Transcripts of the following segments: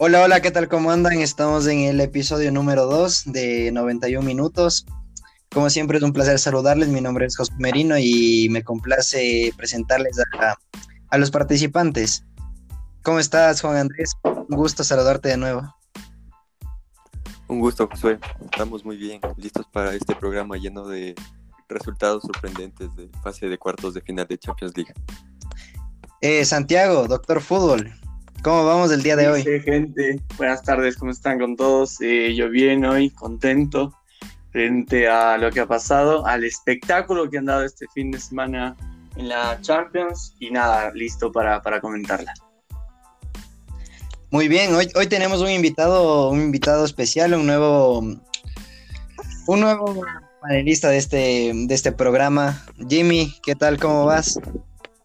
Hola, hola, ¿qué tal? ¿Cómo andan? Estamos en el episodio número 2 de 91 minutos. Como siempre es un placer saludarles. Mi nombre es José Merino y me complace presentarles a, a los participantes. ¿Cómo estás, Juan Andrés? Un gusto saludarte de nuevo. Un gusto, Josué. Estamos muy bien, listos para este programa lleno de resultados sorprendentes de fase de cuartos de final de Champions League. Eh, Santiago, doctor fútbol, ¿cómo vamos el día de hoy? Sí, gente, buenas tardes, ¿cómo están con todos? Eh, yo bien hoy, contento frente a lo que ha pasado, al espectáculo que han dado este fin de semana en la Champions y nada, listo para, para comentarla. Muy bien, hoy, hoy tenemos un invitado, un invitado especial, un nuevo, un nuevo panelista de este, de este programa. Jimmy, ¿qué tal? ¿Cómo vas?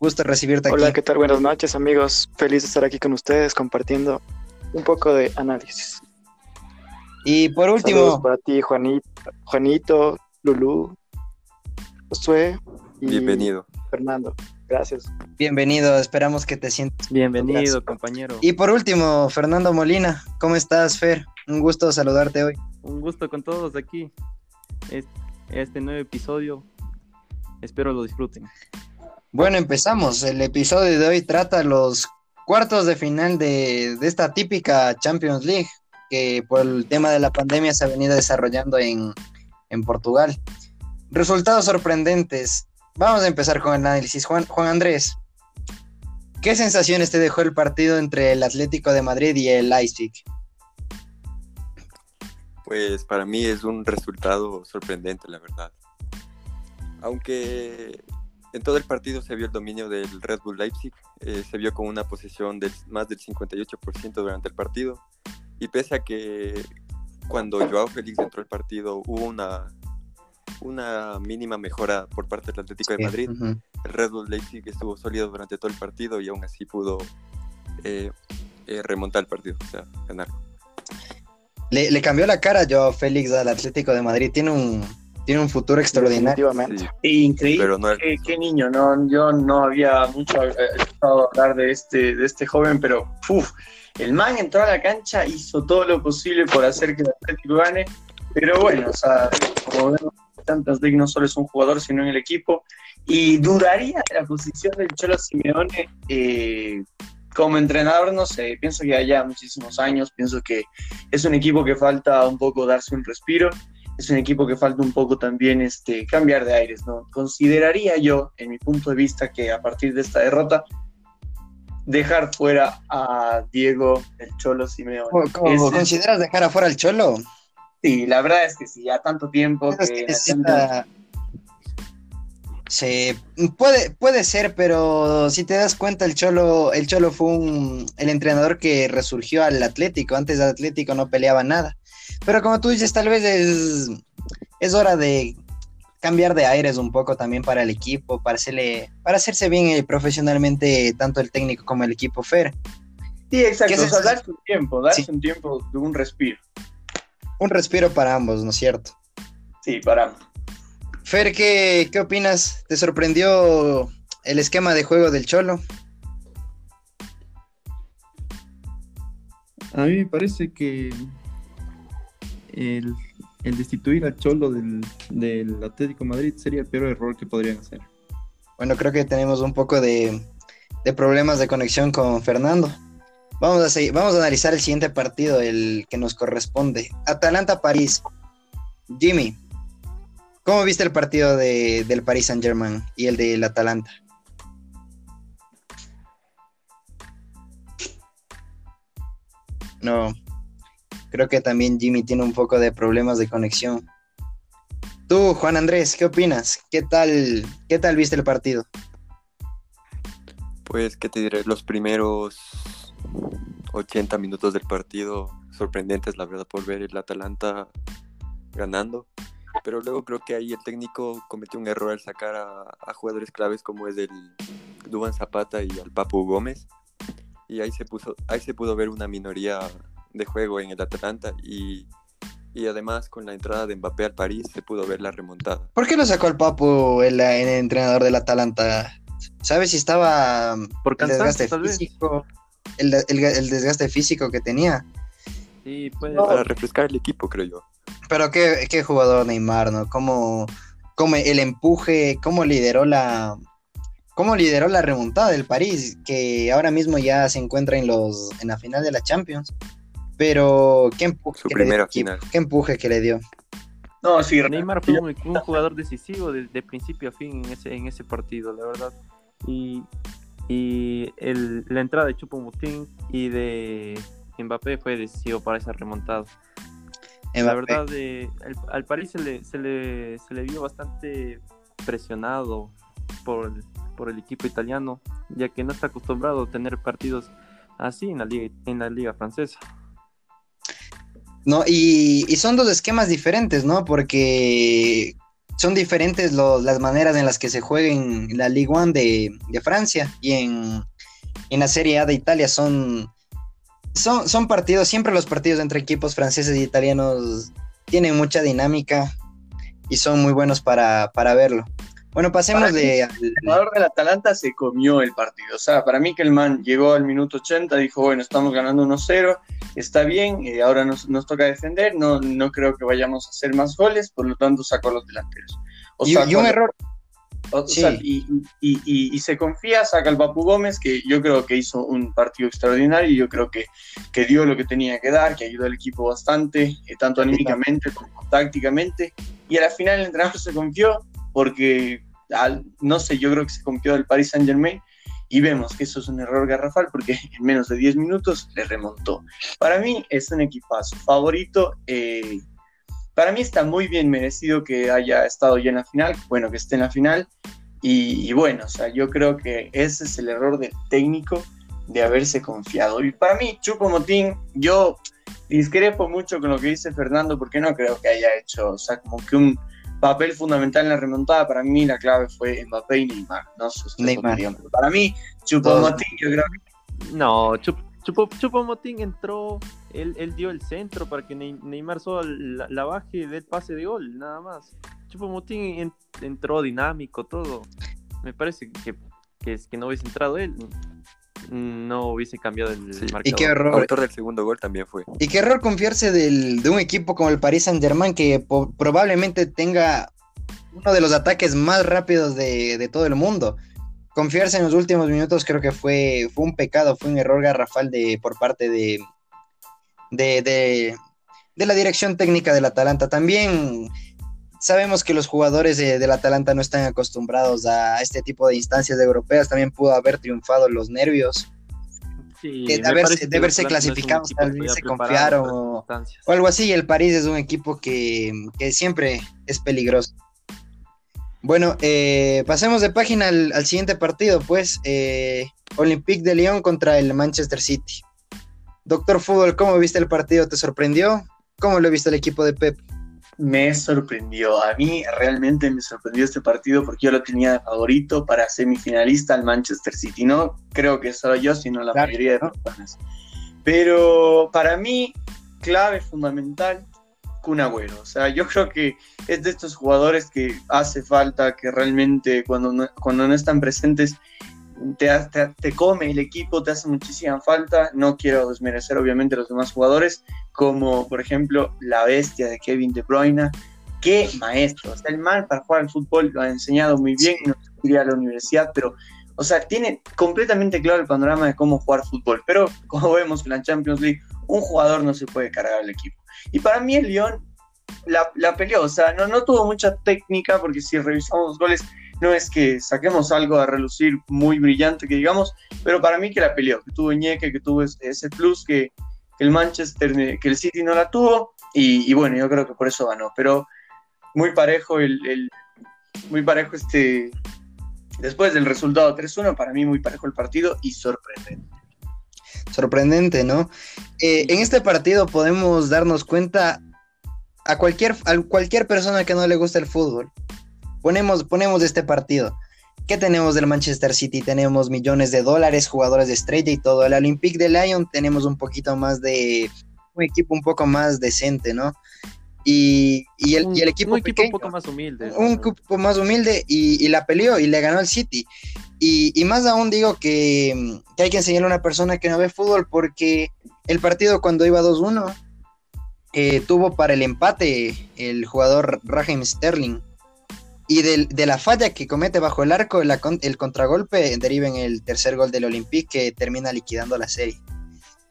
Gusto recibirte aquí. Hola, ¿qué tal? Buenas noches, amigos. Feliz de estar aquí con ustedes compartiendo un poco de análisis. Y por último. Saludos para ti, Juanito, Juanito Lulú, Josué y Bienvenido. Fernando. Gracias. Bienvenido, esperamos que te sientas. Bienvenido, Gracias. compañero. Y por último, Fernando Molina, ¿cómo estás, Fer? Un gusto saludarte hoy. Un gusto con todos aquí. Es- Este nuevo episodio. Espero lo disfruten. Bueno, empezamos. El episodio de hoy trata los cuartos de final de, esta típica Champions League, que por el tema de la pandemia se ha venido desarrollando en, en Portugal. Resultados sorprendentes. Vamos a empezar con el análisis. Juan, Juan Andrés, ¿qué sensaciones te dejó el partido entre el Atlético de Madrid y el Leipzig? Pues para mí es un resultado sorprendente, la verdad. Aunque en todo el partido se vio el dominio del Red Bull Leipzig, eh, se vio con una posesión del más del 58% durante el partido. Y pese a que cuando Joao Félix entró al partido hubo una, una mínima mejora por parte del Atlético de Madrid, Ujú. el Red Bull Leipzig estuvo sólido durante todo el partido y aún así pudo eh, eh, remontar el partido, o sea, ganar. Le, le cambió la cara Joao Félix al Atlético de Madrid. Tiene un, tiene un futuro extraordinario. Definitivamente. Sí, Increíble. pero no es- Qué, qué niño, ¿no? Yo no había mucho eh, escuchado hablar de este, de este joven, pero uf, el man entró a la cancha, hizo todo lo posible por hacer que el Atlético gane, pero bueno, o sea, como vemos, Champions League no solo es un jugador, sino en el equipo, y duraría la posición del Cholo Simeone eh, como entrenador, no sé, pienso que haya muchísimos años, pienso que es un equipo que falta un poco darse un respiro, es un equipo que falta un poco también este, cambiar de aires, ¿no? Consideraría yo, en mi punto de vista, que a partir de esta derrota, dejar fuera a Diego el Cholo Simeone. ¿Cómo- Ese- ¿Consideras dejar afuera al Cholo? sí, la verdad es que sí, ya tanto tiempo Es que necesita- Se puede, puede ser, pero si te das cuenta, el Cholo, el Cholo fue un, el entrenador que resurgió al Atlético. Antes del Atlético no peleaba nada. Pero como tú dices, tal vez es, es hora de cambiar de aires un poco también para el equipo, para hacerle, para hacerse bien eh, profesionalmente tanto el técnico como el equipo Fer. Sí, exacto, ¿Qué o sea, darse un tiempo, darse Sí. un tiempo de un respiro. Un respiro para ambos, ¿no es cierto? Sí, para. Fer, ¿qué, qué opinas? ¿Te sorprendió el esquema de juego del Cholo? A mí me parece que el, el destituir al Cholo del, del Atlético de Madrid sería el peor error que podrían hacer. Bueno, creo que tenemos un poco de, de problemas de conexión con Fernando. Vamos a, seguir- vamos a analizar el siguiente partido, el que nos corresponde. Atalanta-París. Jimmy, ¿cómo viste el partido de, del Paris Saint-Germain y el del Atalanta? No, creo que también Jimmy tiene un poco de problemas de conexión. Tú, Juan Andrés, ¿qué opinas? ¿Qué tal, qué tal viste el partido? Pues, ¿qué te diré? Los primeros 80 minutos del partido sorprendentes, la verdad, por ver el Atalanta ganando. Pero luego creo que ahí el técnico cometió un error al sacar a, jugadores claves como es el Duban Zapata y al Papu Gómez. Y ahí se, puso, ahí se pudo ver una minoría de juego en el Atalanta y, y además con la entrada de Mbappé al París se pudo ver la remontada. ¿Por qué lo sacó el Papu, el, el entrenador del Atalanta? ¿Sabes si estaba Por el desgaste cansancio, tal vez. físico? el, el- el desgaste físico que tenía. Sí, puede Para refrescar el equipo, creo yo. Pero qué, qué jugador Neymar, ¿no? Cómo, cómo el empuje, cómo lideró la cómo lideró la remontada del París, que ahora mismo ya se encuentra en los en la final de la Champions. Pero qué empuje Su que le dio qué empuje que le dio. No, sí, Neymar fue un, un jugador decisivo de, de principio a fin en ese, en ese partido, la verdad. Y, y el- la entrada de Choupo-Moting y de Mbappé fue decisivo para esa remontada. La verdad, eh, al, al París se le, se, le, se le vio bastante presionado por, el- por el equipo italiano, ya que no está acostumbrado a tener partidos así en la liga, en la liga francesa. No, y, y son dos esquemas diferentes, ¿no? Porque son diferentes las maneras en las que se juega en la Ligue 1 de, de Francia y en, en la Serie A de Italia. Son, son, son partidos, siempre los partidos entre equipos franceses y italianos tienen mucha dinámica y son muy buenos para, para verlo. Bueno, pasemos de... El jugador del Atalanta se comió el partido. O sea, para mí que el man llegó al minuto 80, dijo, bueno, estamos ganando 1-0, está bien, eh, ahora nos, nos toca defender, no, no creo que vayamos a hacer más goles, por lo tanto sacó a los delanteros. O Y, y un error, o sí. sea, y, y- y- y se confía, saca al Papu Gómez, que yo creo que hizo un partido extraordinario, y yo creo que, que dio lo que tenía que dar, que ayudó al equipo bastante, eh, tanto anímicamente como tácticamente, y a la final el entrenador se confió, porque, al- no sé, yo creo que se confió del Paris Saint Germain, y vemos que eso es un error garrafal, porque en menos de 10 minutos le remontó. Para mí es un equipazo favorito, eh, para mí está muy bien merecido que haya estado ya en la final, bueno, que esté en la final. Y, y bueno, o sea, yo creo que ese es el error del técnico de haberse confiado. Y para mí, Chupo Motín, yo discrepo mucho con lo que dice Fernando, porque no creo que haya hecho, o sea, como que un papel fundamental en la remontada. Para mí, la clave fue Mbappé y Neymar. No sé Neymar. para mí, Chupo Todos. Motín, yo creo que No, Chup, Chupo, Choupo-Moting entró, él, él dio el centro para que Ney- Neymar solo la, la baje del pase de gol, nada más. Choupo-Moting en- entró dinámico, todo. Me parece que, que, es que no hubiese entrado él, no hubiese cambiado el Sí. marcador. y qué error. Autor del segundo gol también fue. Y qué error confiarse del- de un equipo como el Paris Saint Germain que po- probablemente tenga uno de los ataques más rápidos de, de todo el mundo. Confiarse en los últimos minutos creo que fue, fue un pecado, fue un error garrafal de, por parte de, de, de- de la dirección técnica del Atalanta. También sabemos que los jugadores de- del Atalanta no están acostumbrados a este tipo de instancias europeas. También pudo haber triunfado los nervios. Sí, de haberse- de haberse no clasificado, tal vez se confiaron o- algo así. El París es un equipo que, que siempre es peligroso. Bueno, eh, pasemos de página al, al siguiente partido, pues eh, Olympique de Lyon contra el Manchester City. Doctor Fútbol, ¿cómo viste el partido? ¿Te sorprendió? ¿Cómo lo viste el equipo de Pep? Me sorprendió. A mí realmente me sorprendió este partido porque yo lo tenía de favorito para semifinalista al Manchester City. No creo que solo yo, sino la Claro, mayoría de personas. Pero para mí, clave fundamental, Kun Agüero. O sea, yo creo que es de estos jugadores que hace falta que realmente cuando no, cuando no están presentes te, te, te come el equipo, te hace muchísima falta. No quiero desmerecer obviamente a los demás jugadores, como por ejemplo la bestia de Kevin De Bruyne. Qué maestro, o sea, el man para jugar al fútbol lo ha enseñado muy bien, no iría a la universidad, pero, o sea, tiene completamente claro el panorama de cómo jugar fútbol. Pero, como vemos en la Champions League, un jugador no se puede cargar al equipo. Y para mí el Lyon la, la peleó, o sea, no, no tuvo mucha técnica, porque si revisamos los goles, no es que saquemos algo a relucir muy brillante, que digamos, pero para mí que la peleó, que tuvo Ñeque, que tuvo ese, plus que, que el Manchester, que el City no la tuvo, y, y, bueno, yo creo que por eso ganó, pero muy parejo el, el muy parejo este, después del resultado 3-1, para mí muy parejo el partido y sorprendente. Sorprendente, ¿no? Eh, en este partido podemos darnos cuenta a cualquier, a cualquier persona que no le gusta el fútbol. Ponemos, ponemos este partido. ¿Qué tenemos del Manchester City? Tenemos millones de dólares, jugadores de estrella y todo. El Olympique de Lyon tenemos un poquito más de. Un equipo un poco más decente, ¿no? Y, y, el, un, y el equipo, un equipo pequeño, un poco más humilde. Un equipo más humilde y, y, la peleó y le ganó al City. Y, y más aún digo que, que hay que enseñarle a una persona que no ve fútbol porque el partido cuando iba 2-1 eh, tuvo para el empate el jugador Raheem Sterling. Y del- de, la falla que comete bajo el arco, la con- el contragolpe deriva en el tercer gol del Olympique que termina liquidando la serie.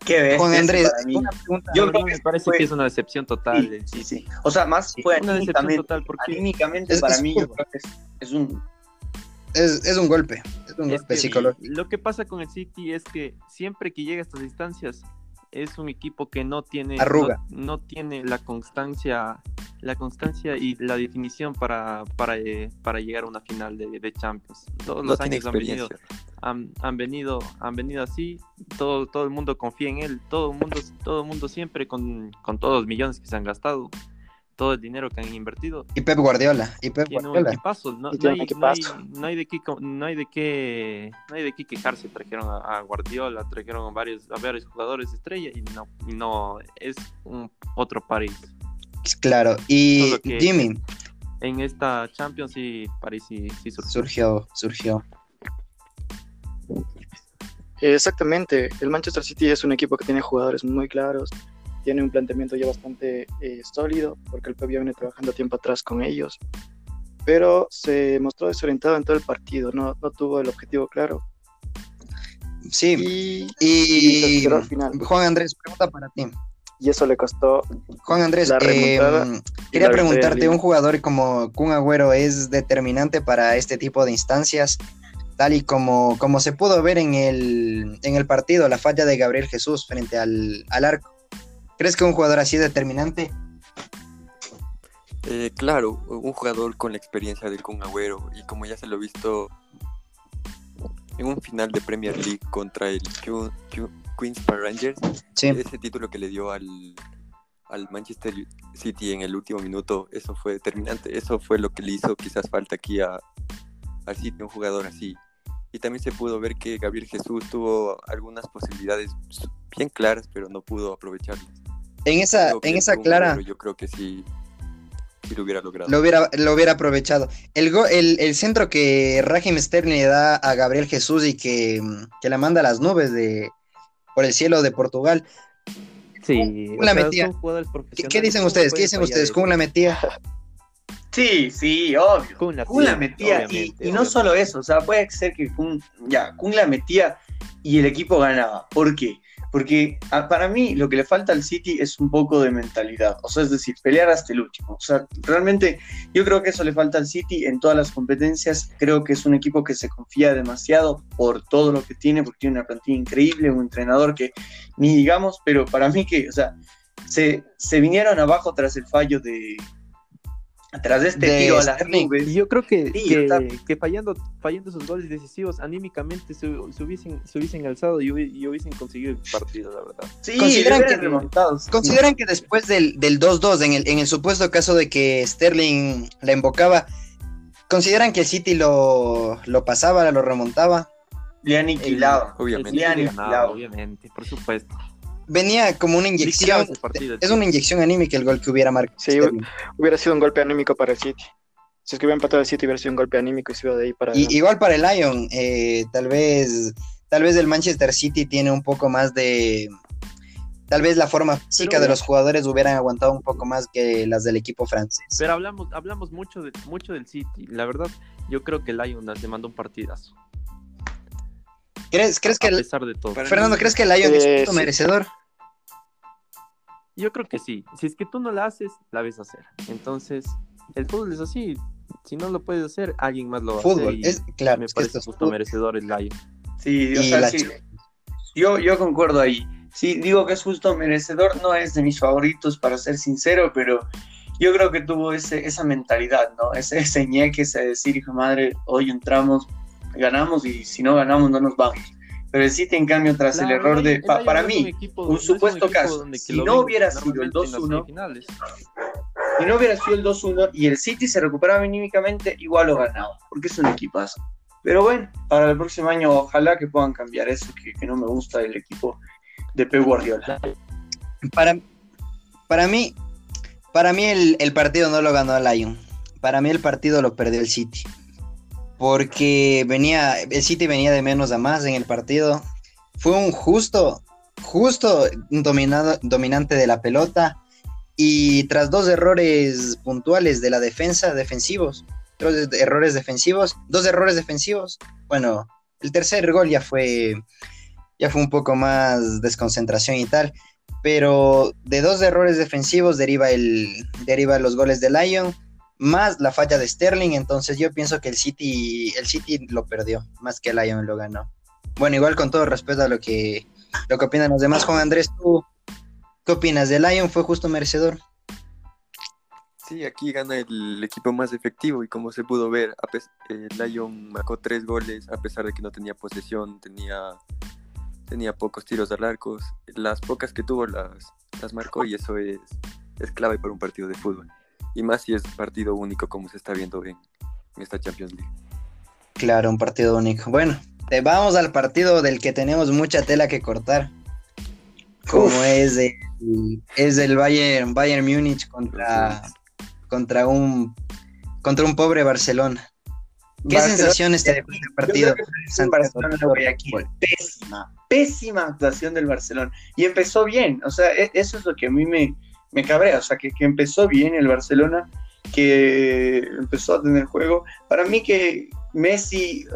Qué ese Andrés, una pregunta. Yo creo me que parece fue- que es una decepción total Sí, del sí. O sea, más fue Una decepción total porque anímicamente Es- para es mí yo creo que es, es un Es, es un golpe, es un Es golpe que psicológico. Lo que pasa con el City es que siempre que llega a estas instancias es un equipo que no tiene Arruga. No, no tiene la constancia, la constancia y la definición para, para, eh, para llegar a una final de, de Champions. Todos No los años han venido, han, han venido, han venido así. Todo, todo el mundo confía en él. Todo el mundo, todo el mundo siempre con, con todos los millones que se han gastado, todo el dinero que han invertido Y Pep Guardiola, y Pep tiene un Guardiola. equipazo, no, hay, un no hay- equipazo. no hay de qué, no hay de qué, no hay de qué quejarse. Trajeron a, a Guardiola, trajeron a varios, a varios jugadores estrella y no, y no es un otro París. Claro, y Jimmy En esta Champions sí París sí, sí surgió. surgió, surgió. Exactamente, el Manchester City es un equipo que tiene jugadores muy claros, tiene un planteamiento ya bastante eh, sólido, porque el Pep ya viene trabajando tiempo atrás con ellos, pero se mostró desorientado en todo el partido, no, no tuvo el objetivo claro Sí, y, y se y esperó al final, Juan Andrés, pregunta para ti. y eso le costó Juan Andrés, eh, y quería preguntarte, un jugador como Kun Agüero es determinante para este tipo de instancias, tal y como, como se pudo ver en el, en el partido, la falla de Gabriel Jesús frente al, al arco. ¿Crees que un jugador así es determinante? Eh, claro, un jugador con la experiencia del Kun Agüero y como ya se lo he visto en un final de Premier League contra el Q- Q- Queens Park Rangers, Sí, ese título que le dio al, al Manchester City en el último minuto, eso fue determinante. Eso fue lo que le hizo quizás falta aquí a, al City, un jugador así. Y también se pudo ver que Gabriel Jesús tuvo algunas posibilidades bien claras, pero no pudo aprovecharlas. En esa, en esa clara Yo creo que sí, sí lo hubiera logrado. lo hubiera, lo hubiera aprovechado. El, go- el, el centro que Raheem Sterling le da a Gabriel Jesús y que, que la manda a las nubes de, por el cielo de Portugal. Sí, ¿Cómo la metía? ¿Qué, dicen ¿Cómo ustedes? ¿Qué dicen ustedes? ¿Cómo la metía? Sí, sí, obvio. Kun la Kun la metía y, y no solo eso, o sea, puede ser que Kun, ya, Kun la metía y el equipo ganaba. ¿Por qué? Porque ah, para mí lo que le falta al City es un poco de mentalidad, o sea, es decir, pelear hasta el último. O sea, realmente yo creo que eso le falta al City en todas las competencias. Creo que es un equipo que se confía demasiado por todo lo que tiene, porque tiene una plantilla increíble, un entrenador que ni digamos, pero para mí que, o sea, se, se vinieron abajo tras el fallo de... Tras este De tiro a las Sterling. nubes. Y yo creo que, Sí, que, está- que fallando, fallando esos goles decisivos, anímicamente se, se hubiesen, se hubiesen alzado y, hubi- y hubiesen conseguido el partido, la verdad. Sí, ¿Consideran que-. ¿Consideran que después del, del 2-2, en el, en el supuesto caso de que Sterling la invocaba, ¿consideran que el City lo, lo pasaba, lo remontaba? Le aniquilaba. Obviamente. El City Le han aniquilado. obviamente, por supuesto. Venía como una inyección, partido, es una inyección anímica el gol que hubiera marcado. Sí, Sterling. hubiera sido un golpe anímico para el City. Si es que hubiera empatado el City, hubiera sido un golpe anímico y se iba de ahí para Y, igual para el Lyon, eh, tal vez tal vez el Manchester City tiene un poco más de... Tal vez la forma física de los jugadores hubieran aguantado un poco más que las del equipo francés. Pero hablamos, hablamos mucho, de, mucho del City. La verdad, yo creo que el Lyon le mandó un partidazo. ¿Crees, crees que a el- pesar de todo. Fernando, ¿crees que el Lyon es Eh, justo sí. merecedor? Yo creo que sí. Si es que tú no la haces, la ves hacer. Entonces, el fútbol es así. Si no lo puedes hacer, alguien más lo va a Fútbol, hacer. y es claro, me es parece justo fútbol. merecedor el Lyon. Sí, o Y sea, la sí. Yo, yo concuerdo ahí. Sí, digo que es justo merecedor, no es de mis favoritos, para ser sincero, pero yo creo que tuvo ese, esa mentalidad, ¿no? Ese, ese ñeque, ese decir, hijo madre, hoy entramos, ganamos y si no ganamos no nos vamos. Pero el City, en cambio, tras el error de... Pa- para mí, equipo- un no es supuesto equipo caso, donde si no hubiera sido el normalmente en las 2-1, semifinales. si no hubiera sido el 2-1 y el City se recuperaba anímicamente, igual lo ganaba, porque es un equipazo. Pero bueno, para el próximo año ojalá que puedan cambiar eso, que, que no me gusta el equipo de Pep Guardiola. Para, para mí, para mí el, el partido no lo ganó el Lyon. Para mí el partido lo perdió el City. Porque venía, el City venía de menos a más en el partido. Fue un justo, justo dominado, dominante de la pelota. Y tras dos errores puntuales de la defensa, defensivos, dos errores defensivos, dos errores defensivos, bueno, el tercer gol ya fue, ya fue un poco más desconcentración y tal, pero de dos errores defensivos deriva, el, deriva los goles de Lyon más la falla de Sterling, entonces yo pienso que el City, el City lo perdió, más que el Lyon lo ganó. Bueno, igual con todo respeto a lo que, lo que opinan los demás, Juan Andrés, ¿tú qué opinas? ¿De Lyon fue justo merecedor? Sí, aquí gana el equipo más efectivo y como se pudo ver, el Lyon marcó tres goles a pesar de que no tenía posesión, tenía, tenía pocos tiros al arco, las pocas que tuvo las, las marcó y eso es, es clave para un partido de fútbol y más si es partido único como se está viendo en, esta Champions League. Claro, un partido único. Bueno, vamos al partido del que tenemos mucha tela que cortar. Como es el, es el Bayern, Bayern Múnich contra, contra un contra un pobre Barcelona. ¿Qué sensaciones te dejó este partido? Pésima, pésima actuación del Barcelona. Y empezó bien, o sea, e, eso es lo que a mí me, me cabrea, o sea, que, empezó bien el Barcelona, que empezó a tener juego. Para mí que Messi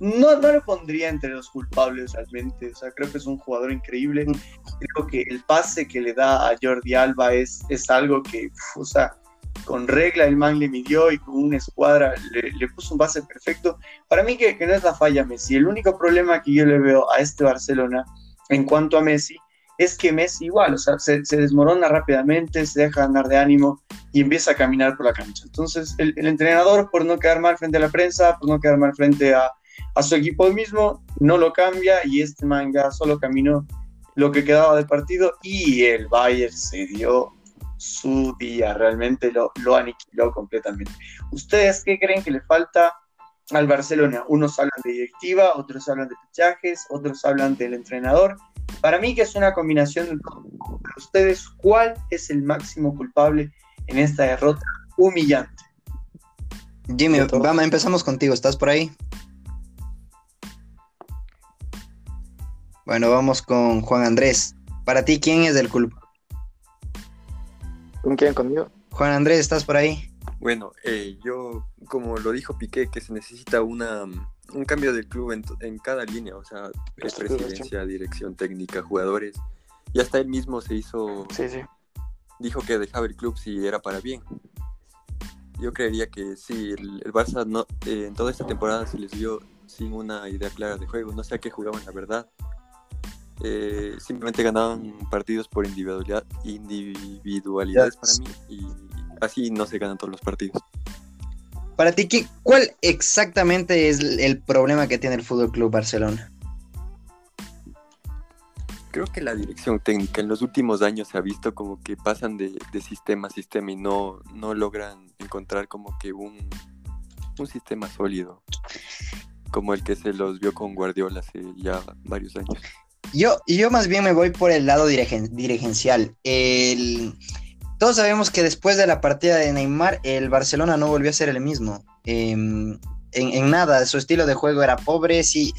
no, no lo pondría entre los culpables realmente, o sea, creo que es un jugador increíble. Creo que el pase que le da a Jordi Alba es, es algo que, o sea, con regla el man le midió y con una escuadra le, puso un pase perfecto. Para mí que, que, no es la falla Messi. El único problema que yo le veo a este Barcelona en cuanto a Messi es que Messi igual, o sea, se, desmorona rápidamente, se deja andar de ánimo y empieza a caminar por la cancha. Entonces, el, entrenador, por no quedar mal frente a la prensa, por no quedar mal frente a, su equipo mismo, no lo cambia y este manga solo caminó lo que quedaba del partido y el Bayern se dio su día, realmente lo, lo aniquiló completamente. ¿Ustedes qué creen que le falta al Barcelona? Unos hablan de directiva, otros hablan de fichajes, otros hablan del entrenador para mí que es una combinación de todo. Para ustedes, ¿cuál es el máximo culpable en esta derrota humillante? Jimmy, vamos, empezamos contigo. ¿Estás por ahí? Bueno, vamos con Juan Andrés. Para ti, ¿quién es el culpable? ¿Con quién? ¿Conmigo? Juan Andrés, ¿estás por ahí? Bueno, eh, yo, como lo dijo Piqué, que se necesita una, un cambio del club en, cada línea, o sea, presidencia, dirección técnica, jugadores, y hasta él mismo se hizo, sí, sí. dijo que dejaba el club si era para bien. Yo creería que sí, el, Barça no, eh, en toda esta temporada se les vio sin una idea clara de juego, no sé a qué jugaban la verdad. Eh, simplemente ganaban partidos por individualidad, individualidades para mí y así no se ganan todos los partidos. Para ti, ¿cuál exactamente es el problema que tiene el Fútbol Club Barcelona? Creo que la dirección técnica en los últimos años se ha visto como que pasan de, sistema a sistema y no, no logran encontrar como que un, un sistema sólido, como el que se los vio con Guardiola hace ya varios años. Yo, yo más bien me voy por el lado dirigencial. El, todos sabemos que después de la partida de Neymar, el Barcelona no volvió a ser el mismo. Em, en, nada, su estilo de juego era pobre. Si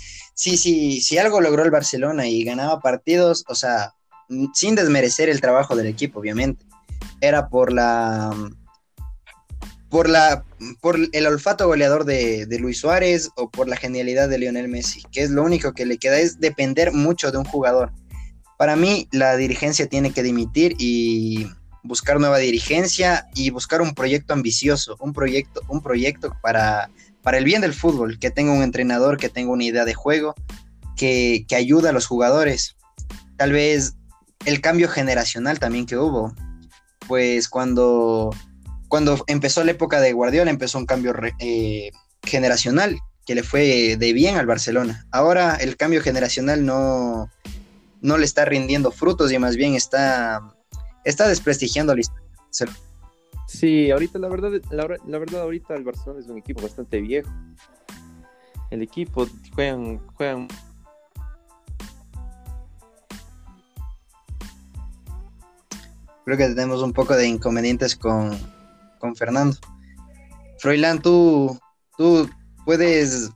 algo logró el Barcelona y ganaba partidos, o sea, sin desmerecer el trabajo del equipo, obviamente, era por la por la por el olfato goleador de, de, Luis Suárez o por la genialidad de Lionel Messi, que es lo único que le queda es depender mucho de un jugador. Para mí la dirigencia tiene que dimitir y buscar nueva dirigencia y buscar un proyecto ambicioso, un proyecto, un proyecto para, para el bien del fútbol, que tenga un entrenador, que tenga una idea de juego, que, que ayude a los jugadores. Tal vez el cambio generacional también que hubo, pues cuando, cuando empezó la época de Guardiola empezó un cambio eh, generacional que le fue de bien al Barcelona. Ahora el cambio generacional no, no le está rindiendo frutos y más bien está está desprestigiando la historia. Sí, ahorita la verdad, la, verdad ahorita el Barcelona es un equipo bastante viejo. El equipo juegan, juegan Creo que tenemos un poco de inconvenientes con, con Fernando. Froilán, ¿tú, tú ¿puedes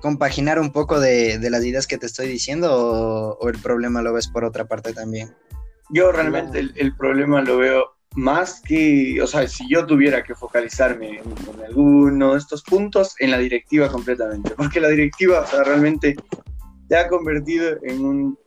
compaginar un poco de, de las ideas que te estoy diciendo o, o el problema lo ves por otra parte también? Yo realmente el, el problema lo veo más que, o sea, si yo tuviera que focalizarme en, en alguno de estos puntos, en la directiva completamente, porque la directiva, o sea, realmente se ha convertido en un,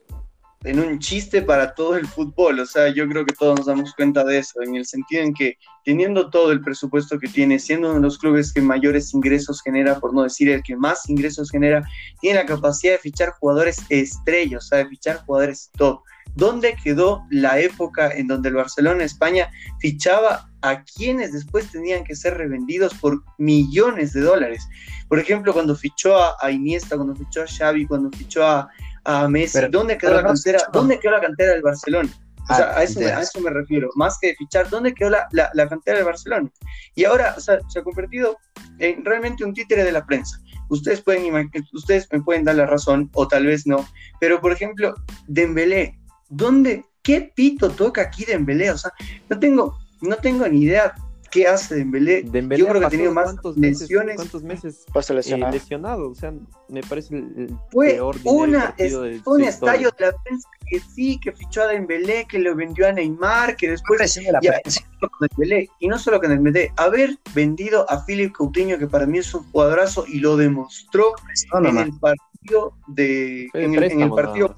en un chiste para todo el fútbol, o sea, yo creo que todos nos damos cuenta de eso, en el sentido en que teniendo todo el presupuesto que tiene, siendo uno de los clubes que mayores ingresos genera, por no decir el que más ingresos genera, tiene la capacidad de fichar jugadores estrellas, o sea, de fichar jugadores top. ¿Dónde quedó la época en donde el Barcelona España fichaba a quienes después tenían que ser revendidos por millones de dólares? Por ejemplo, cuando fichó a, a Iniesta, cuando fichó a Xavi, cuando fichó a, a Messi, Pero- ¿dónde quedó la cantera? ¿Dónde quedó la cantera del Barcelona? O sea, Ah, a eso, me, a eso me refiero, más que de fichar, ¿dónde quedó la, la, la cantera del Barcelona? Y ahora o sea, se ha convertido en realmente un títere de la prensa. Ustedes pueden, ustedes me pueden dar la razón, o tal vez no, pero por ejemplo, Dembélé, ¿dónde, qué pito toca aquí Dembélé? O sea, no tengo, no tengo ni idea qué hace Dembélé. Dembélé Yo creo que ha tenido más cuántos meses, lesiones. cuántos meses Pasa eh, lesionado. lesionado, o sea, me parece el, Fue peor una, de fue un estallo de la prensa que sí, que fichó a Dembélé, que lo vendió a Neymar, que después de la Ya. prensa. con Dembélé, y no solo con Dembélé, haber vendido a Philip Coutinho, que para mí es un jugadorazo y lo demostró No, en el partido de en el, en el préstamo, partido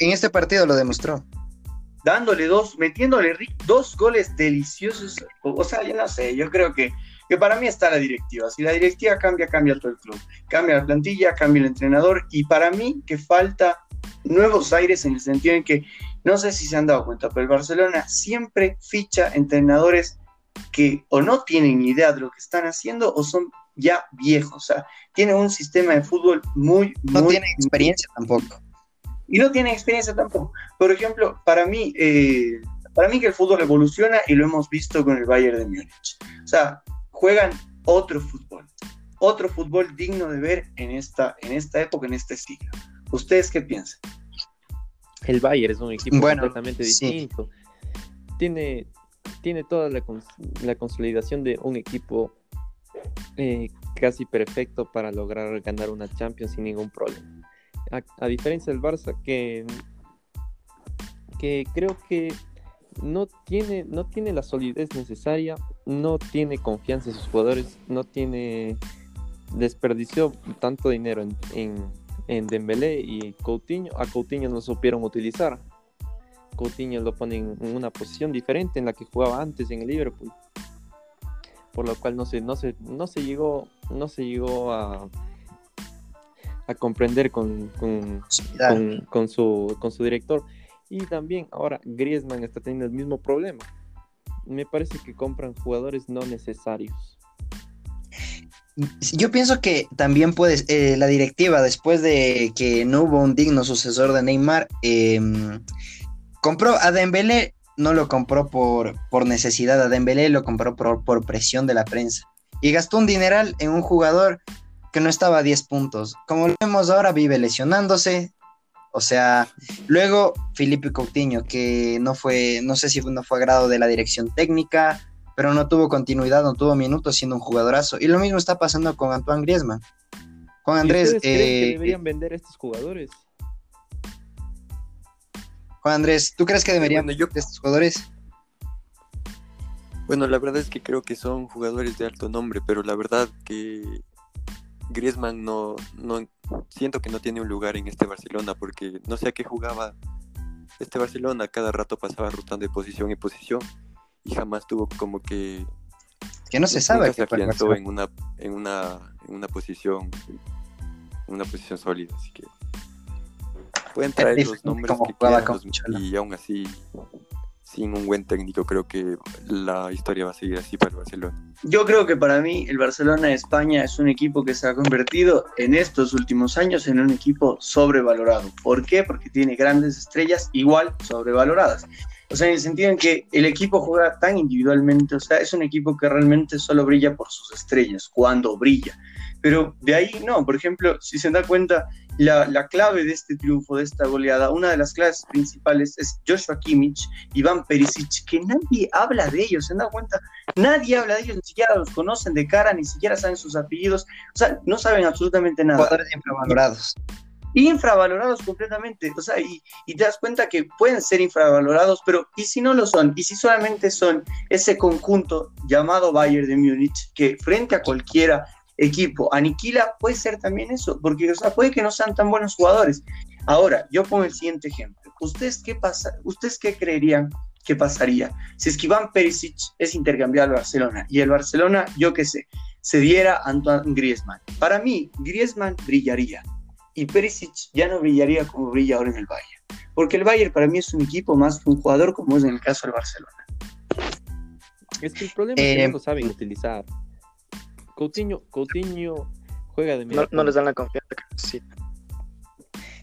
En este partido lo demostró. Dándole dos, metiéndole dos goles deliciosos. O, sea, yo no sé, yo creo que, que para mí está la directiva. Si la directiva cambia, cambia todo el club. Cambia la plantilla, cambia el entrenador. Y para mí que falta nuevos aires en el sentido en que, no sé si se han dado cuenta, pero el Barcelona siempre ficha entrenadores que o no tienen ni idea de lo que están haciendo o son ya viejos. O sea, tienen un sistema de fútbol muy, No muy, tiene experiencia tampoco. Y no tienen experiencia tampoco. Por ejemplo, para mí, eh, para mí que el fútbol evoluciona y lo hemos visto con el Bayern de Múnich. O sea, juegan otro fútbol, otro fútbol digno de ver en esta, en esta época, en este siglo. ¿Ustedes qué piensan? El Bayern es un equipo Bueno, completamente sí. distinto. Tiene, tiene toda la, cons- la consolidación de un equipo eh, casi perfecto para lograr ganar una Champions sin ningún problema. A, diferencia del Barça, que, que creo que no tiene, no tiene la solidez necesaria, no tiene confianza en sus jugadores, no tiene desperdició tanto dinero en, en, en Dembélé y Coutinho. A Coutinho no supieron utilizar. Coutinho lo ponen en una posición diferente en la que jugaba antes en el Liverpool. Por lo cual no se, no se, no se llegó, no se llegó a, a comprender con, con, con, con su, con su director. Y también ahora Griezmann está teniendo el mismo problema. Me parece que compran jugadores no necesarios. Yo pienso que también puede, eh, la directiva, después de que no hubo un digno sucesor de Neymar, eh, compró a Dembélé, no lo compró por, por necesidad, a Dembélé lo compró por, por presión de la prensa. Y gastó un dineral en un jugador que no estaba a 10 puntos. Como lo vemos ahora, vive lesionándose. O sea, luego Felipe Coutinho, que no fue, no sé si no fue agrado de la dirección técnica, pero no tuvo continuidad, no tuvo minutos siendo un jugadorazo. Y lo mismo está pasando con Antoine Griezmann. Juan ¿Y Andrés, creen que eh, deberían vender a estos jugadores? Juan Andrés, ¿tú crees que deberían Bueno, yo- de estos jugadores? Bueno, la verdad es que creo que son jugadores de alto nombre, pero la verdad que Griezmann no, no siento que no tiene un lugar en este Barcelona porque no sé a qué jugaba este Barcelona, cada rato pasaba rotando de posición en posición y jamás tuvo como que Que no se sabe. se fue el afianzó en una en una en una posición en una posición sólida, así que pueden traer los nombres que quieran los- y aún así sin un buen técnico creo que la historia va a seguir así para el Barcelona. Yo creo que para mí el Barcelona de España es un equipo que se ha convertido en estos últimos años en un equipo sobrevalorado. ¿Por qué? Porque tiene grandes estrellas igual sobrevaloradas. O sea, en el sentido en que el equipo juega tan individualmente, o sea, es un equipo que realmente solo brilla por sus estrellas, cuando brilla. Pero de ahí no. Por ejemplo, si se da cuenta, la, la, clave de este triunfo, de esta goleada, una de las claves principales es Joshua Kimmich, Iván Perisic, que nadie habla de ellos, ¿se dan cuenta? Nadie habla de ellos, ni siquiera los conocen de cara, ni siquiera saben sus apellidos, o sea, no saben absolutamente nada. Jugadores infravalorados. Infravalorados completamente, o sea, y, y te das cuenta que pueden ser infravalorados, pero ¿y si no lo son? ¿Y si solamente son ese conjunto llamado Bayern de Múnich, que frente a cualquiera equipo aniquila, puede ser también eso, porque o sea, puede que no sean tan buenos jugadores. Ahora, yo pongo el siguiente ejemplo. ¿Ustedes qué pasa? ¿Ustedes qué creerían que pasaría si es que Iván Perisic es intercambiado al Barcelona y el Barcelona, yo qué sé, se diera a Antoine Griezmann? Para mí, Griezmann brillaría y Perisic ya no brillaría como brilla ahora en el Bayern, porque el Bayern para mí es un equipo más que un jugador como es en el caso del Barcelona. Es que el problema es que no lo saben utilizar. Coutinho, Coutinho juega de no, no, les dan la confianza que necesitan.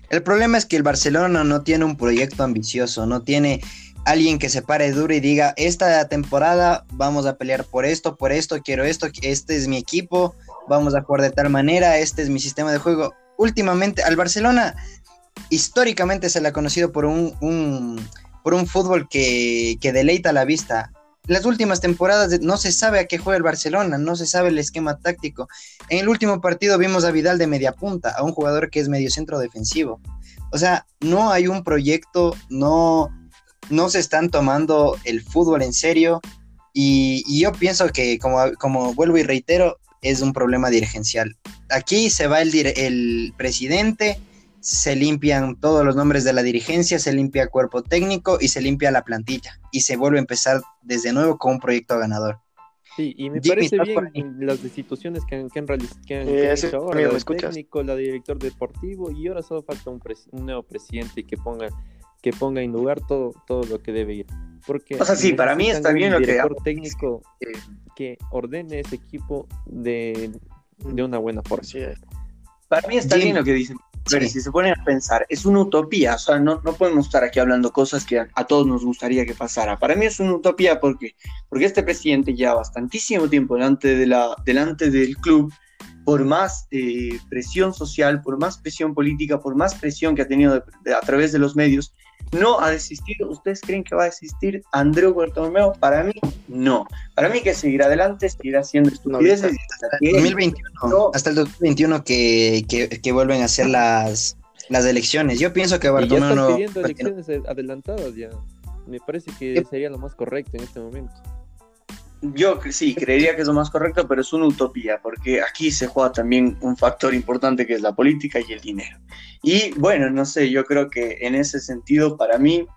El problema es que el Barcelona no tiene un proyecto ambicioso, no tiene alguien que se pare duro y diga, esta temporada vamos a pelear por esto, por esto, quiero esto, este es mi equipo, vamos a jugar de tal manera, este es mi sistema de juego. Últimamente, al Barcelona históricamente se le ha conocido por un, un por un fútbol que, que deleita la vista las últimas temporadas no se sabe a qué juega el Barcelona, no se sabe el esquema táctico. En el último partido vimos a Vidal de media punta, a un jugador que es medio centro defensivo. O sea, no hay un proyecto, no, no se están tomando el fútbol en serio. Y, y yo pienso que, como, como vuelvo y reitero, es un problema dirigencial. Aquí se va el, el presidente, se limpian todos los nombres de la dirigencia, se limpia el cuerpo técnico y se limpia la plantilla y se vuelve a empezar desde nuevo con un proyecto ganador. Sí, y me parece bien las destituciones que han, que han, que han eh, hecho ahora, el técnico, la director deportivo y ahora solo falta un, un nuevo presidente que ponga que ponga en lugar todo, todo lo que debe ir. Porque o sea, sí, para mí está bien lo que... director técnico que ordene ese equipo de, de una buena forma. Para mí está bien lo que dicen. Pero si se ponen a pensar, es una utopía, o sea, no, no podemos estar aquí hablando cosas que a, todos nos gustaría que pasara. Para mí es una utopía porque, porque este presidente lleva bastantísimo tiempo delante, de la, delante del club, por más eh, presión social, por más presión política, por más presión que ha tenido a través de los medios, no ha desistido. ¿Ustedes creen que va a desistir Andreu Bartolomeo? Para mí, no. Para mí que seguirá adelante, seguirá haciendo estupideces. hasta, el 2021, hasta el 2021 que, que, que, vuelven a hacer las, las elecciones. Yo pienso que Bartolomeo no... pidiendo elecciones adelantadas ya. Me parece que sería lo más correcto en este momento. Yo sí, creería que es lo más correcto, pero es una utopía, porque aquí se juega también un factor importante que es la política y el dinero. Y bueno, no sé, yo creo que en ese sentido, para mí,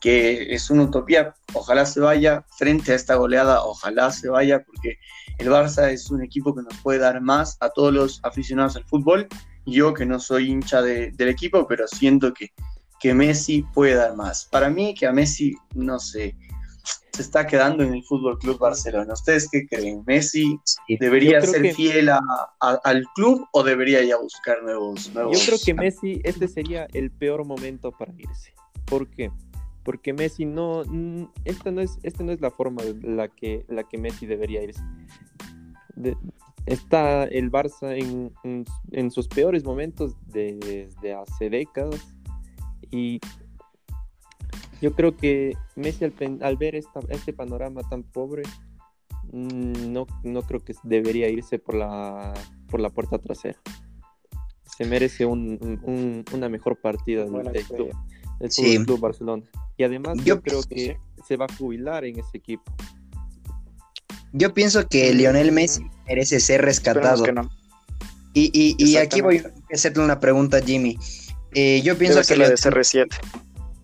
que es una utopía, ojalá se vaya frente a esta goleada, ojalá se vaya, porque el Barça es un equipo que nos puede dar más a todos los aficionados al fútbol. Yo que no soy hincha de, del equipo, pero siento que, que Messi puede dar más. Para mí, que a Messi, no sé, se está quedando en el Fútbol Club Barcelona. ¿Ustedes qué creen? ¿Messi debería ser fiel a, al club o debería ya buscar nuevos, nuevos, Yo creo que Messi, este sería el peor momento para irse. ¿Por qué? Porque Messi no. Esta no es, esta no es la forma en la que, la que Messi debería irse. está el Barça en, en, en sus peores momentos desde hace décadas. Y yo creo que Messi al, ver esta, este panorama tan pobre, mm, no, no creo que debería irse por la, por la puerta trasera. Se merece un, una mejor partida del, del, club, del club Barcelona. Y además yo, creo que se va a jubilar en ese equipo. Yo pienso que Lionel Messi merece ser rescatado. Y, y, y aquí voy a hacerte una pregunta, Jimmy. Eh, yo pienso que... La de CR7.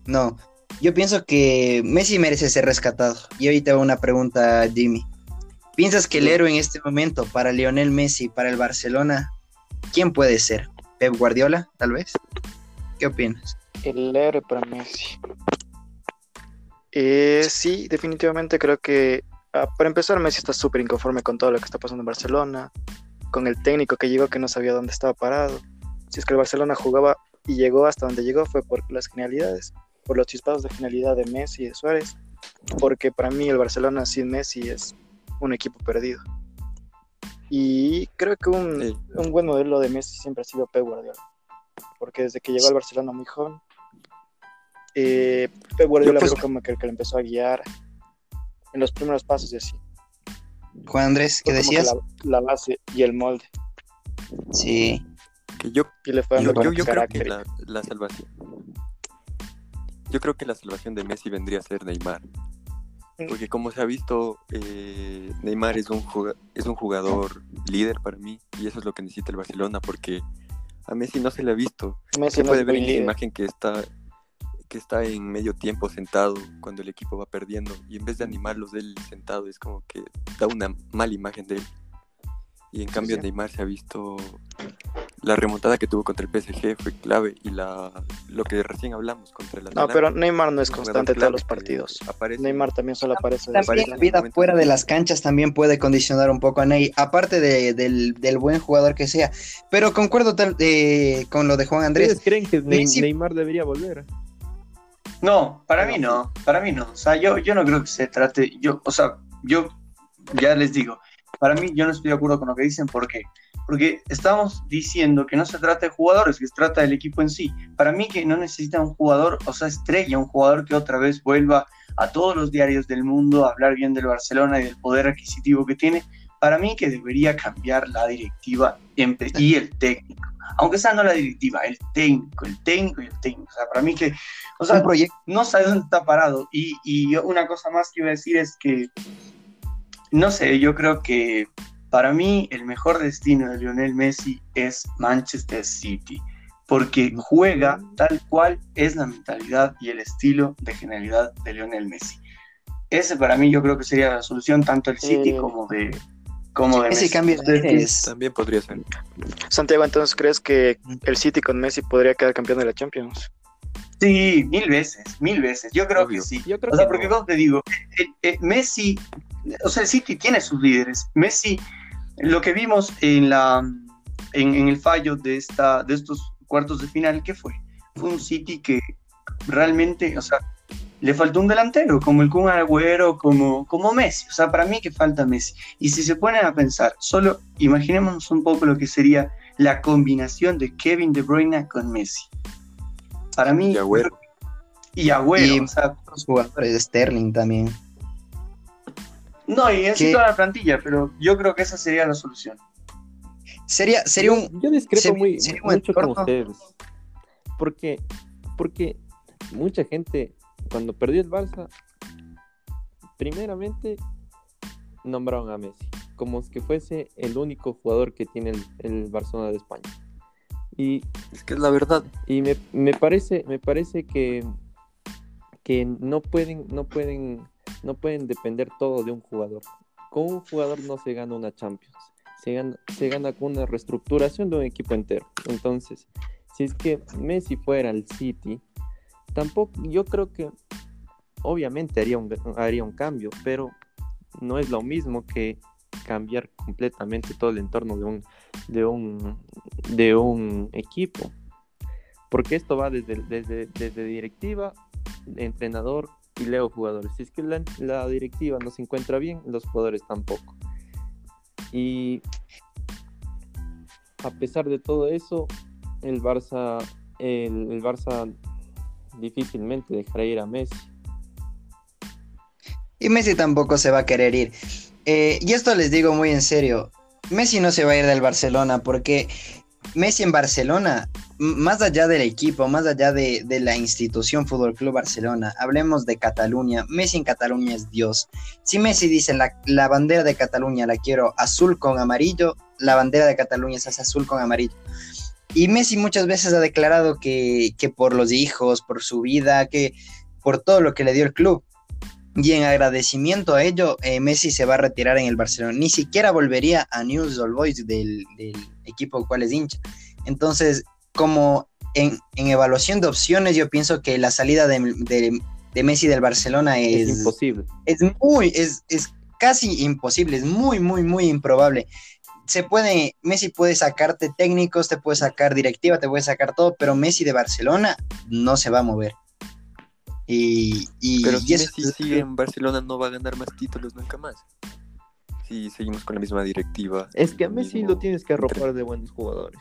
No, yo pienso que Messi merece ser rescatado. Y hoy te hago una pregunta, Jimmy. ¿Piensas que el héroe en este momento para Lionel Messi, para el Barcelona, quién puede ser? ¿Pep Guardiola, tal vez? ¿Qué opinas? El héroe para Messi. Eh, sí, definitivamente creo que ah, para empezar Messi está súper inconforme con todo lo que está pasando en Barcelona, con el técnico que llegó que no sabía dónde estaba parado. Si es que el Barcelona jugaba y llegó hasta donde llegó fue por las genialidades por los chispados de finalidad de Messi y de Suárez, porque para mí el Barcelona sin Messi es un equipo perdido. Y creo que un, Sí. un buen modelo de Messi siempre ha sido Pep Guardiola. Porque desde que llegó al Barcelona muy joven, eh, Pep Guardiola pues- fue como que el que le empezó a guiar en los primeros pasos y así. Juan Andrés, ¿qué Fue como que decías? La, la base y el molde. Sí. Que yo Y le fue Yo, dando yo- yo creo que la salvación. Yo creo que la salvación de Messi vendría a ser Neymar. Porque como se ha visto, eh, Neymar es un, es un jugador líder para mí. Y eso es lo que necesita el Barcelona. Porque a Messi no se le ha visto. Messi Se no puede ver en líder. imagen que está, que está en medio tiempo sentado cuando el equipo va perdiendo. Y en vez de animarlos de él sentado, es como que da una mala imagen de él. Y en cambio sí. Neymar se ha visto la remontada que tuvo contra el PSG fue clave y la lo que recién hablamos contra el No, Atalanta, pero Neymar no es constante en todos los partidos. aparece- Neymar también solo aparece También la vida fuera de las canchas también puede condicionar un poco a Ney, aparte de- del, del buen jugador que sea. Pero concuerdo tal- eh, con lo de Juan Andrés. ¿Ustedes creen que Neymar debería volver? No, para mí no, para mí no. O sea, yo, yo no creo que se trate, yo, o sea, yo ya les digo, para mí yo no estoy de acuerdo con lo que dicen, ¿por qué? Porque estamos diciendo que no se trata de jugadores, que se trata del equipo en sí. Para mí que no necesita un jugador, o sea, estrella, un jugador que otra vez vuelva a todos los diarios del mundo a hablar bien del Barcelona y del poder adquisitivo que tiene. Para mí que debería cambiar la directiva y el técnico. Aunque sea no la directiva, el técnico, el técnico y el técnico. O sea, para mí que, o sea, no sabe dónde está parado. Y, y yo- una cosa más que iba a decir es que, no sé, yo creo que para mí el mejor destino de Lionel Messi es Manchester City, porque juega tal cual es la mentalidad y el estilo de genialidad de Lionel Messi. Ese para mí yo creo que sería la solución tanto del City Eh, como de como de Ese Messi. cambio de ¿Ustedes qué- aires. también podría ser. Santiago, entonces, ¿crees que el City con Messi podría quedar campeón de la Champions? Sí, mil veces, mil veces. Yo creo Obvio. que sí. Yo creo O sea, que porque no. como te digo, eh, eh, Messi, o sea, el City tiene sus líderes. Messi, lo que vimos en la en, en el fallo de esta de estos cuartos de final, ¿qué fue? Fue un City que realmente, o sea, le faltó un delantero, como el Kun Agüero, como, como Messi. O sea, para mí que falta Messi. Y si se ponen a pensar, solo imaginemos un poco lo que sería la combinación de Kevin De Bruyne con Messi. Para mí, Y Agüero. y Agüero, Y- o sea, Los jugadores, Sterling también. no, y así ¿Qué? toda la plantilla, pero yo creo que esa sería la solución. Sería, sería un. Yo discrepo muy, sería un mucho con ustedes. Porque, porque mucha gente, cuando perdió el Barça, primeramente nombraron a Messi, como que fuese el único jugador que tiene el, el Barcelona de España. Y, Es que es la verdad. y me, me parece, me parece que, que no pueden, no pueden, no pueden depender todo de un jugador. Con un jugador no se gana una Champions. Se gana, se gana con una reestructuración de un equipo entero. Entonces, si es que Messi fuera al City, tampoco, yo creo que obviamente haría un, haría un cambio, pero no es lo mismo que cambiar completamente todo el entorno de un, de un, de un equipo. Porque esto va desde, desde, desde directiva, entrenador y luego jugadores. Si es que la, la directiva no se encuentra bien, los jugadores tampoco. Y a pesar de todo eso, el Barça, el, el Barça difícilmente dejará ir a Messi. Y Messi tampoco se va a querer ir. Eh, y esto les digo muy en serio. Messi no se va a ir del Barcelona porque Messi en Barcelona, más allá del equipo, más allá de, de la institución Fútbol Club Barcelona, hablemos de Cataluña. Messi en Cataluña es Dios. Si Messi dice la, la bandera de Cataluña la quiero azul con amarillo, la bandera de Cataluña es azul con amarillo. Y Messi muchas veces ha declarado que, que por los hijos, por su vida, que por todo lo que le dio el club. Y en agradecimiento a ello, eh, Messi se va a retirar en el Barcelona. Ni siquiera volvería a News Old Boys del, del equipo al cual es hincha. Entonces, como en, en evaluación de opciones, yo pienso que la salida de, de- de Messi del Barcelona Es, es, imposible. es muy, es, es casi imposible, es muy, muy, muy improbable. Se puede, Messi puede sacarte técnicos, te puede sacar directiva, te puede sacar todo, pero Messi de Barcelona no se va a mover. Y, y, Pero y si eso Messi es- sigue en Barcelona no va a ganar más títulos nunca más. si seguimos con la misma directiva. Es que a Messi mismo lo tienes que arropar de buenos jugadores.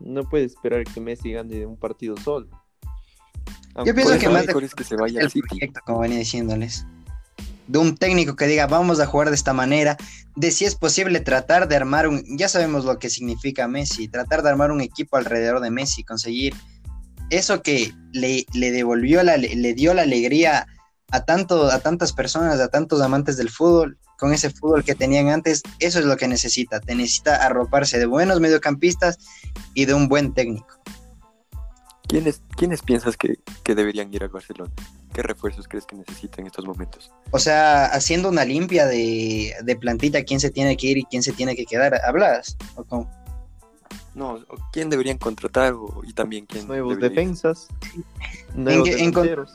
No puedes esperar que Messi gane un partido solo. Yo pienso que más mejor de- es que se vaya el al City. proyecto, como venía diciéndoles. De un técnico que diga, vamos a jugar de esta manera, de si es posible tratar de armar un, ya sabemos lo que significa Messi, tratar de armar un equipo alrededor de Messi, conseguir eso que le, le devolvió, la, le dio la alegría a, tanto, a tantas personas, a tantos amantes del fútbol, con ese fútbol que tenían antes, eso es lo que necesita, te necesita arroparse de buenos mediocampistas y de un buen técnico. ¿Quiénes, ¿Quiénes piensas que, que deberían ir al Barcelona? ¿Qué refuerzos crees que necesita en estos momentos? O sea, haciendo una limpia de, de plantilla, quién se tiene que ir y quién se tiene que quedar. ¿Hablas? ¿O cómo? No, ¿quién deberían contratar o- y también quién Nuevos defensas. Nuevos en- en delanteros.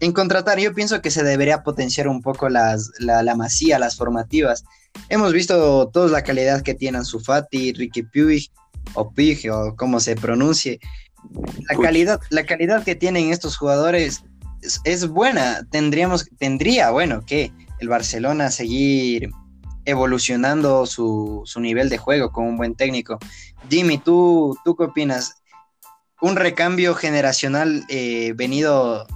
En contratar, yo pienso que se debería potenciar un poco las, la, la masía, las formativas. Hemos visto toda la calidad que tienen Sufati, Ricky Puig, o Pig, o como se pronuncie. La Puig. calidad, la calidad que tienen estos jugadores es, es buena. Tendríamos, tendría, bueno, que el Barcelona seguir evolucionando su, su nivel de juego con un buen técnico. Jimmy, ¿tú, tú qué opinas? ¿Un recambio generacional eh, venido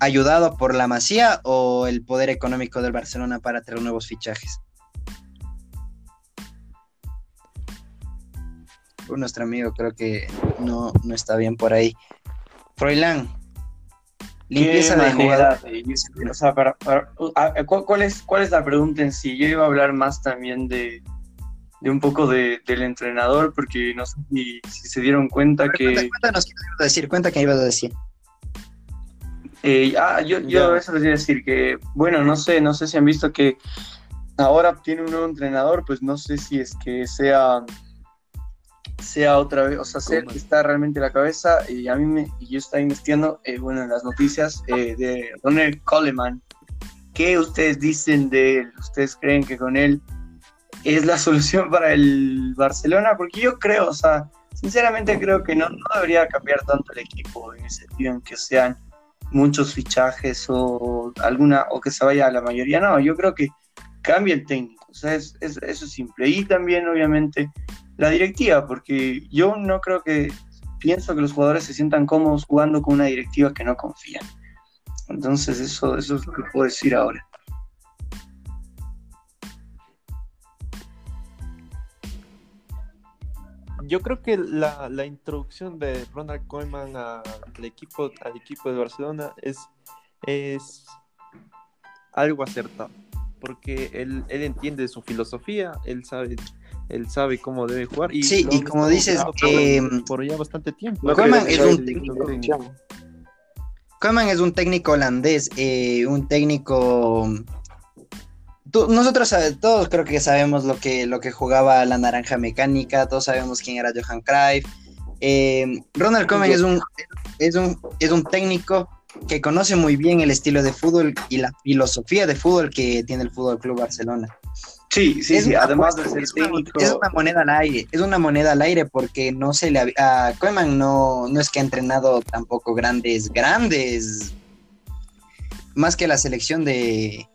ayudado por la Masía o el poder económico del Barcelona para traer nuevos fichajes? Nuestro amigo creo que no, no está bien por ahí. Froilán, limpieza ¿Qué de jugador. de- o sea, para- para- a- ¿cuál, cuál es, ¿Cuál es la pregunta en sí? Yo iba a hablar más también de, de un poco de- del entrenador, porque no sé si, si se dieron cuenta que... Cuéntanos qué ibas a decir, cuenta qué ibas a decir. Eh, ah, yo, yo eso les iba a decir que, bueno, no sé, no sé si han visto que ahora tiene un nuevo entrenador, pues no sé si es que sea sea otra vez, o sea, sea el que está realmente la cabeza. Y a mí me, y yo estaba investigando, eh, bueno, en las noticias eh, de Ronald Coleman. ¿Qué ustedes dicen de él? ¿Ustedes creen que con él es la solución para el Barcelona? Porque yo creo, o sea, sinceramente creo que no, no debería cambiar tanto el equipo en ese sentido, en que sean muchos fichajes o alguna o que se vaya a la mayoría. No, yo creo que cambia el técnico. O sea, es, es- eso es simple. Y también, obviamente, la directiva, porque yo no creo que pienso que los jugadores se sientan cómodos jugando con una directiva que no confían. Entonces, eso, eso es lo que puedo decir ahora. Yo creo que la, la introducción de Ronald Koeman a- al equipo, al equipo de Barcelona es, es algo acertado. Porque él, él entiende su filosofía, él sabe, él sabe cómo debe jugar. Y Sí, y como dices, eh, por ya bastante tiempo. Creo es un técnico. es un técnico holandés, eh, un técnico. Tú- nosotros sabe- todos creo que sabemos lo que, lo que jugaba la naranja mecánica, todos sabemos quién era Johan Cruyff. Eh, Ronald Koeman es un, es, un, es un técnico que conoce muy bien el estilo de fútbol y la filosofía de fútbol que tiene el Fútbol Club Barcelona. Sí, sí, Es sí. Además de ser es una- técnico. Es una moneda al aire, es una moneda al aire porque no se le hab- a Koeman no, no es que ha entrenado tampoco grandes, grandes, más que la selección de,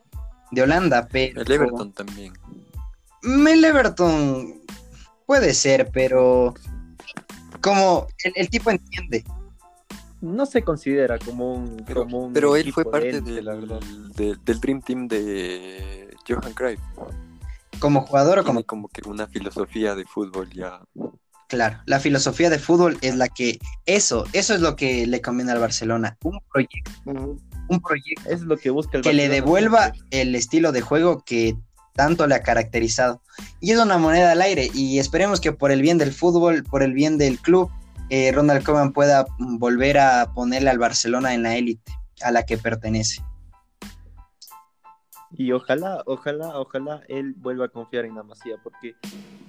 de Holanda, pero El Everton también. El Everton puede ser, pero como el, el tipo entiende. No se considera como un. Pero, como un pero él fue parte de la del, del Dream Team de Johan Cruyff. Como jugador o como como que una filosofía de fútbol ya. Claro, la filosofía de fútbol es la que, eso, eso es lo que le conviene al Barcelona, un proyecto, un proyecto Es lo que busca el que le devuelva el estilo de juego que tanto le ha caracterizado. Y es una moneda al aire y esperemos que por el bien del fútbol, por el bien del club, eh, Ronald Koeman pueda volver a ponerle al Barcelona en la élite a la que pertenece. Y ojalá, ojalá, ojalá él vuelva a confiar en la Masía, porque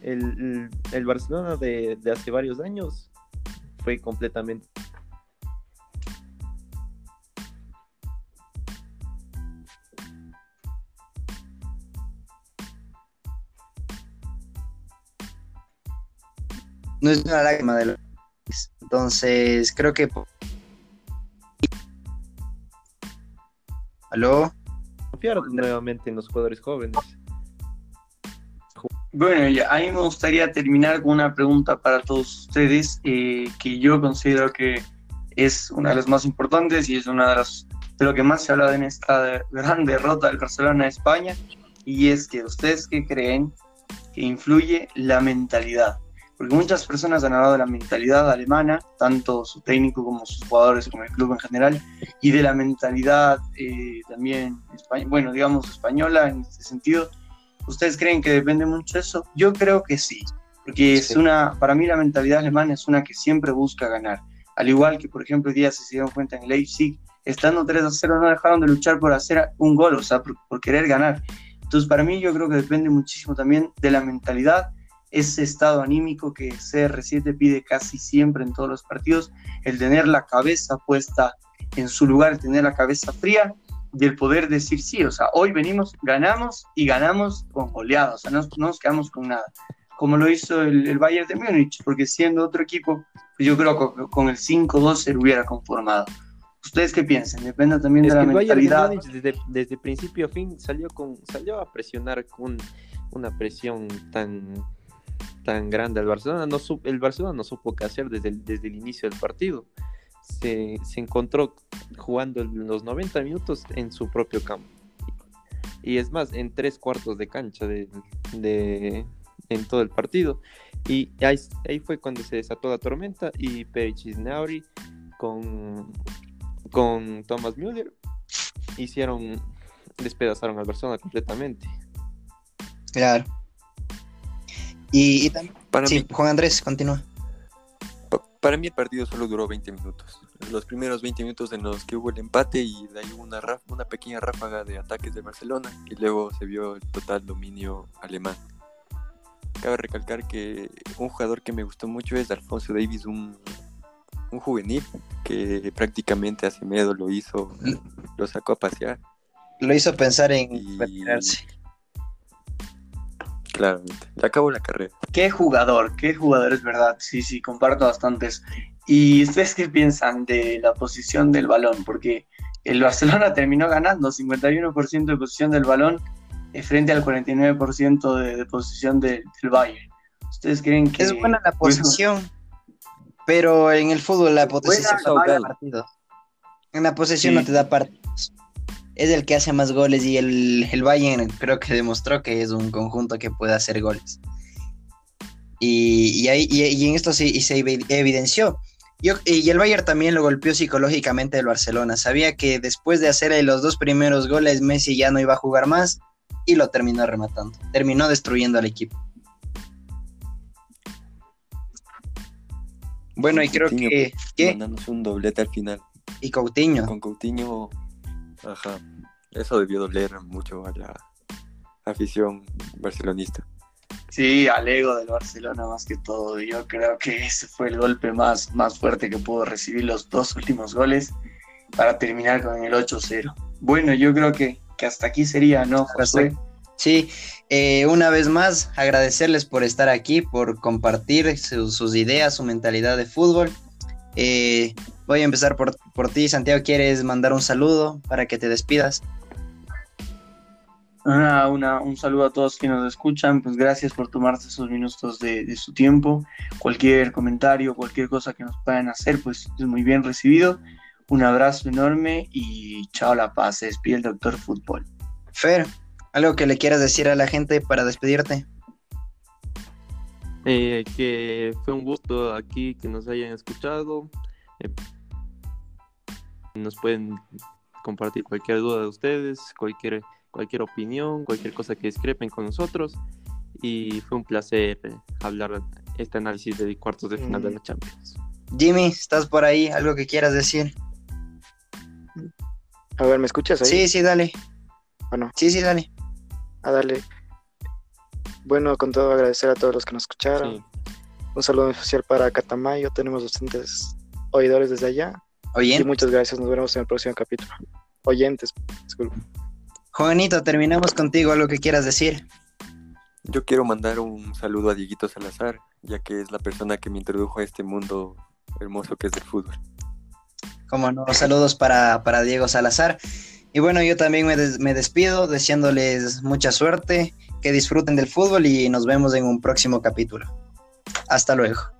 el, el- el Barcelona de, de hace varios años fue completamente. No es una lágrima de los... Entonces, creo que... ¿Aló? Confiar nuevamente en los jugadores jóvenes. Bueno, y a mí me gustaría terminar con una pregunta para todos ustedes, eh, que yo considero que es una de las más importantes y es una de las de lo que más se habla en esta gran derrota del Barcelona a España, y es que ustedes que creen que influye la mentalidad, porque muchas personas han hablado de la mentalidad alemana, tanto su técnico como sus jugadores, como el club en general, y de la mentalidad eh, también, bueno, digamos, española en este sentido. ¿Ustedes creen que depende mucho de eso? Yo creo que sí, porque es una, para mí la mentalidad alemana es una que siempre busca ganar. Al igual que, por ejemplo, hoy día se dieron cuenta en Leipzig, estando 3 a 0, no dejaron de luchar por hacer un gol, o sea, por, querer ganar. Entonces, para mí, yo creo que depende muchísimo también de la mentalidad, ese estado anímico que CR7 pide casi siempre en todos los partidos, el tener la cabeza puesta en su lugar, el tener la cabeza fría y el poder decir sí, o sea, hoy venimos, ganamos y ganamos con goleadas, o sea, no, nos quedamos con nada, como lo hizo el, Bayern de Múnich, porque siendo otro equipo, pues yo creo que con el 5-2 se hubiera conformado. ¿Ustedes qué piensan? Depende también de la mentalidad. desde, desde, principio a fin salió con salió a presionar con una presión tan tan grande al Barcelona. No el Barcelona no supo qué hacer desde el, desde el inicio del partido. Se, se, encontró jugando los 90 minutos en su propio campo. Y es más, en tres cuartos de cancha de, de en todo el partido. Y ahí, ahí, fue cuando se desató la tormenta y Perichis Nauri con con Thomas Müller hicieron, despedazaron al Barcelona completamente. Claro. Y, también, para sí, Juan Andrés, continúa. para mí el partido solo duró 20 minutos. Los primeros 20 minutos en los que hubo el empate y de ahí hubo una, una pequeña ráfaga de ataques de Barcelona y luego se vio el total dominio alemán. Cabe recalcar que un jugador que me gustó mucho es Alfonso Davis, un un juvenil que prácticamente hace miedo lo hizo, lo sacó a pasear. Lo hizo pensar en retirarse. Claramente, le acabó la carrera. Qué jugador, qué jugador es verdad, sí, sí, comparto bastantes. ¿Y ustedes qué piensan de la posición del balón? Porque el Barcelona terminó ganando 51% de posición del balón eh, frente al 49% de, de posición del Bayern. ¿Ustedes creen que... Es buena la posición. Pero en el fútbol la posesión no te da partidos. En la posesión no te da partidos. Es el que hace más goles y el, el Bayern creo que demostró que es un conjunto que puede hacer goles. Y, y, en esto sí se evidenció. y el Bayern también lo golpeó psicológicamente el Barcelona. Sabía que después de hacer los dos primeros goles, Messi ya no iba a jugar más y lo terminó rematando. Terminó destruyendo al equipo. Bueno, y creo que. Mandándose un doblete al final. Y Coutinho. Con Coutinho. Ajá. Eso debió doler mucho a la afición barcelonista. Sí, al ego del Barcelona más que todo. Yo creo que ese fue el golpe más, más fuerte que pudo recibir los dos últimos goles para terminar con el 8-0. Bueno, yo creo que, que hasta aquí sería, ¿no, José? Sí, eh, una vez más agradecerles por estar aquí, por compartir sus ideas, su mentalidad de fútbol. Eh, voy a empezar por, ti, Santiago. ¿Quieres mandar un saludo para que te despidas? un saludo a todos quienes nos escuchan, pues gracias por tomarse esos minutos de, de, su tiempo. Cualquier comentario, cualquier cosa que nos puedan hacer, pues es muy bien recibido. Un abrazo enorme y chao la paz. Se despide el doctor Fútbol. Fer. ¿Algo que le quieras decir a la gente para despedirte? Eh, que fue un gusto aquí que nos hayan escuchado. Eh, nos pueden compartir cualquier duda de ustedes, cualquier, cualquier opinión, cualquier cosa que discrepen con nosotros. Y fue un placer hablar este análisis de cuartos de final de la Champions. Jimmy, ¿estás por ahí? ¿Algo que quieras decir? A ver, ¿me escuchas ahí? Sí, sí, dale. Bueno. Sí, sí, dale a darle. Bueno, con todo agradecer a todos los que nos escucharon. Un saludo especial para Catamayo. Tenemos bastantes oidores desde allá. Oyentes. Y muchas gracias. Nos vemos en el próximo capítulo. Oyentes, disculpa. Juanito, terminamos contigo. ¿Algo que quieras decir? Yo quiero mandar un saludo a Dieguito Salazar, ya que es la persona que me introdujo a este mundo hermoso que es el fútbol. Como no, saludos para, para Diego Salazar. Y bueno, yo también me, des- me despido deseándoles mucha suerte, que disfruten del fútbol y nos vemos en un próximo capítulo. Hasta luego.